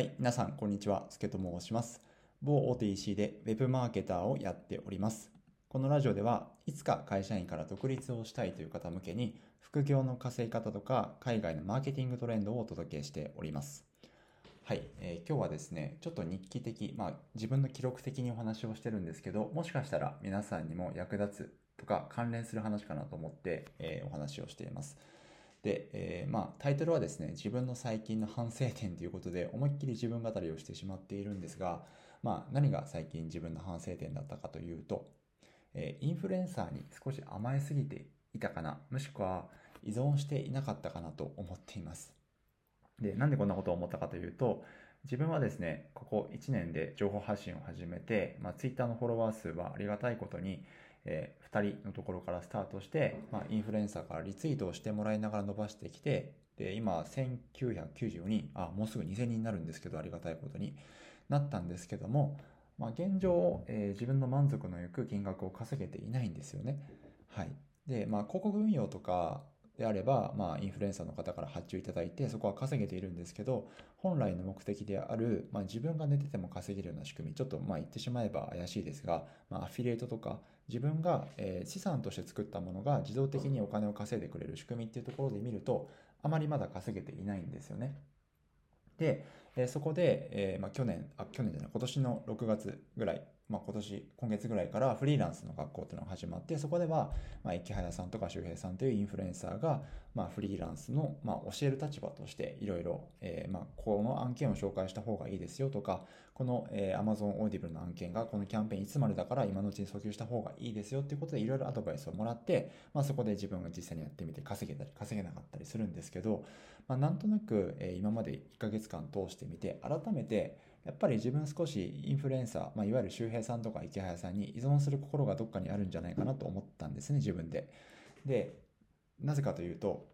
はい、皆さん、こんにちは。すけと申します。某大手 EC で Web マーケターをやっております。このラジオでは、いつか会社員から独立をしたいという方向けに、副業の稼ぎ方とか、海外のマーケティングトレンドをお届けしております。はい、えー、今日はですね、ちょっと日記的、まあ自分の記録的にお話をしてるんですけど、もしかしたら皆さんにも役立つとか関連する話かなと思って、えー、お話をしています。で、えー、まあ、タイトルはですね、自分の最近の反省点ということで、思いっきり自分語りをしてしまっているんですが、まあ、何が最近自分の反省点だったかというと、えー、インフルエンサーに少し甘えすぎていたかな、もしくは依存していなかったかなと思っています。で、なんでこんなことを思ったかというと、自分はですね、ここ1年で情報発信を始めて、まあ、Twitter のフォロワー数はありがたいことに、えー、2人のところからスタートして、まあ、インフルエンサーからリツイートをしてもらいながら伸ばしてきて、で、今、1994人、あ、もうすぐ2000人になるんですけど、ありがたいことになったんですけども、まあ、現状、えー、自分の満足のいく金額を稼げていないんですよね。はい。で、まあ、広告運用とか、であれば、まあ、インフルエンサーの方から発注いただいて、そこは稼げているんですけど、本来の目的である、まあ、自分が寝てても稼げるような仕組み、ちょっとまあ言ってしまえば怪しいですが、まあ、アフィリエイトとか、自分が、え資産として作ったものが自動的にお金を稼いでくれる仕組みっていうところで見ると、あまりまだ稼げていないんですよね。で、えそこで、えー、まあ、去年、あ、去年じゃない、今年の6月ぐらいまあ、今年、今月ぐらいからフリーランスの学校っていうのが始まって、そこでは、まあ、池早さんとか周平さんというインフルエンサーが、まあ、フリーランスの、まあ、教える立場として、いろいろ、えー、まあ、この案件を紹介した方がいいですよとか、この、えー、Amazon Audible の案件が、このキャンペーンいつまでだから今のうちに訴求した方がいいですよっていうことで、いろいろアドバイスをもらって、まあ、そこで自分が実際にやってみて稼げたり、稼げなかったりするんですけど、まあ、なんとなく、えー、今まで1ヶ月間通してみて、改めて、やっぱり自分少しインフルエンサー、まあ、いわゆる周平さんとか池早さんに依存する心がどっかにあるんじゃないかなと思ったんですね、自分で。で、なぜかというと、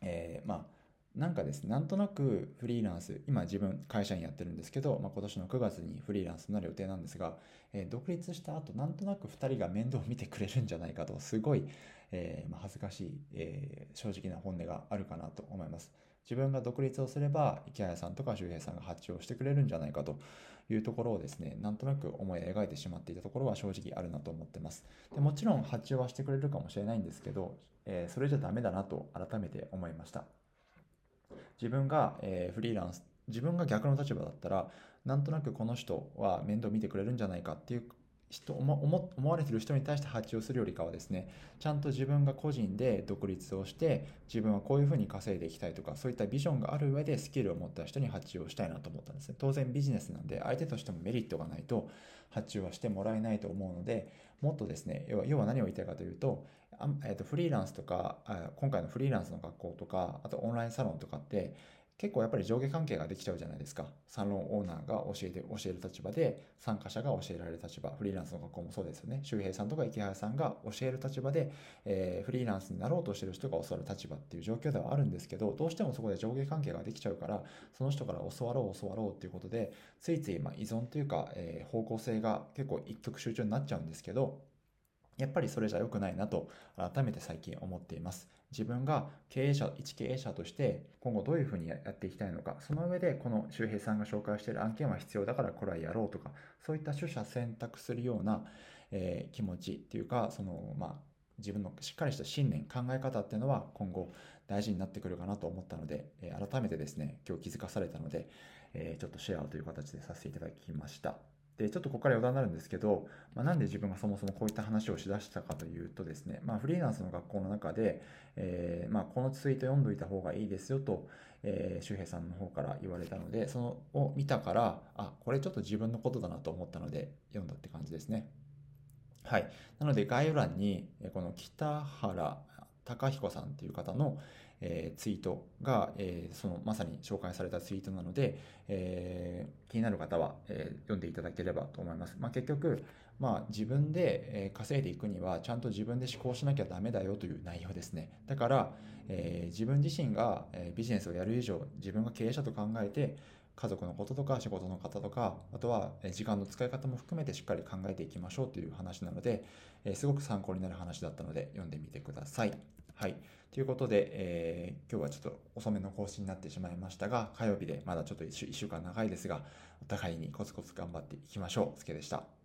えー、まあ、なんかですね、なんとなくフリーランス、今自分会社員やってるんですけど、まあ、今年の9月にフリーランスになる予定なんですが、えー、独立した後、なんとなく2人が面倒を見てくれるんじゃないかと、すごい、えー、まあ、恥ずかしい、えー、正直な本音があるかなと思います。自分が独立をすれば、池谷さんとか周平さんが発注をしてくれるんじゃないかというところをですね、なんとなく思い描いてしまっていたところは正直あるなと思ってます。でもちろん発注はしてくれるかもしれないんですけど、えー、それじゃダメだなと改めて思いました。自分が、えー、フリーランス、自分が逆の立場だったら、なんとなくこの人は面倒見てくれるんじゃないかっていう人思思われてる人に対して発注するよりかはですねちゃんと自分が個人で独立をして自分はこういうふうに稼いでいきたいとかそういったビジョンがある上でスキルを持った人に発注をしたいなと思ったんですね。当然ビジネスなんで相手としてもメリットがないと発注はしてもらえないと思うのでもっとですね要は要は何を言いたいかというとあ、えー、とフリーランスとか今回のフリーランスの学校とかあとオンラインサロンとかって結構やっぱり上下関係ができちゃうじゃないですか。サロンオーナーが教えて、教える立場で、参加者が教えられる立場、フリーランスの学校もそうですよね。周平さんとか池原さんが教える立場で、えー、フリーランスになろうとしてる人が教わる立場っていう状況ではあるんですけど、どうしてもそこで上下関係ができちゃうから、その人から教わろう教わろうっていうことで、ついついま依存というか、えー、方向性が結構一極集中になっちゃうんですけど、やっぱりそれじゃ良くないなと改めて最近思っています。自分が経営者、一経営者として今後どういうふうにやっていきたいのか、その上でこの周平さんが紹介している案件は必要だからこれはやろうとか、そういった取捨選択するような、えー、気持ちっていうか、その、まあ、自分のしっかりした信念、考え方っていうのは今後大事になってくるかなと思ったので、え、改めてですね、今日気づかされたので、え、ちょっとシェアという形でさせていただきました。で、ちょっとここから余談になるんですけど、まあ、なんで自分がそもそもこういった話をしだしたかというとですね、まあ、フリーランスの学校の中で、えー、まあ、このツイート読んどいた方がいいですよと、えー、周平さんの方から言われたので、そのを見たから、あ、これちょっと自分のことだなと思ったので、読んだって感じですね。はい。なので概要欄に、この北原高彦さんという方の、えー、ツイートが、えー、そのまさに紹介されたツイートなので、えー、気になる方は、えー、読んでいただければと思います。まあ、結局、まあ、自分で、え、稼いでいくにはちゃんと自分で思考しなきゃダメだよという内容ですね。だから、えー、自分自身が、え、ビジネスをやる以上自分が経営者と考えて家族のこととか仕事の方とかあとは時間の使い方も含めてしっかり考えていきましょうという話なので、え、すごく参考になる話だったので読んでみてください。はい。ということで、えー今日はちょっと遅めの更新になってしまいましたが、火曜日でまだちょっと1週 ,1 週間長いですが、お互いにコツコツ頑張っていきましょう。すけでした。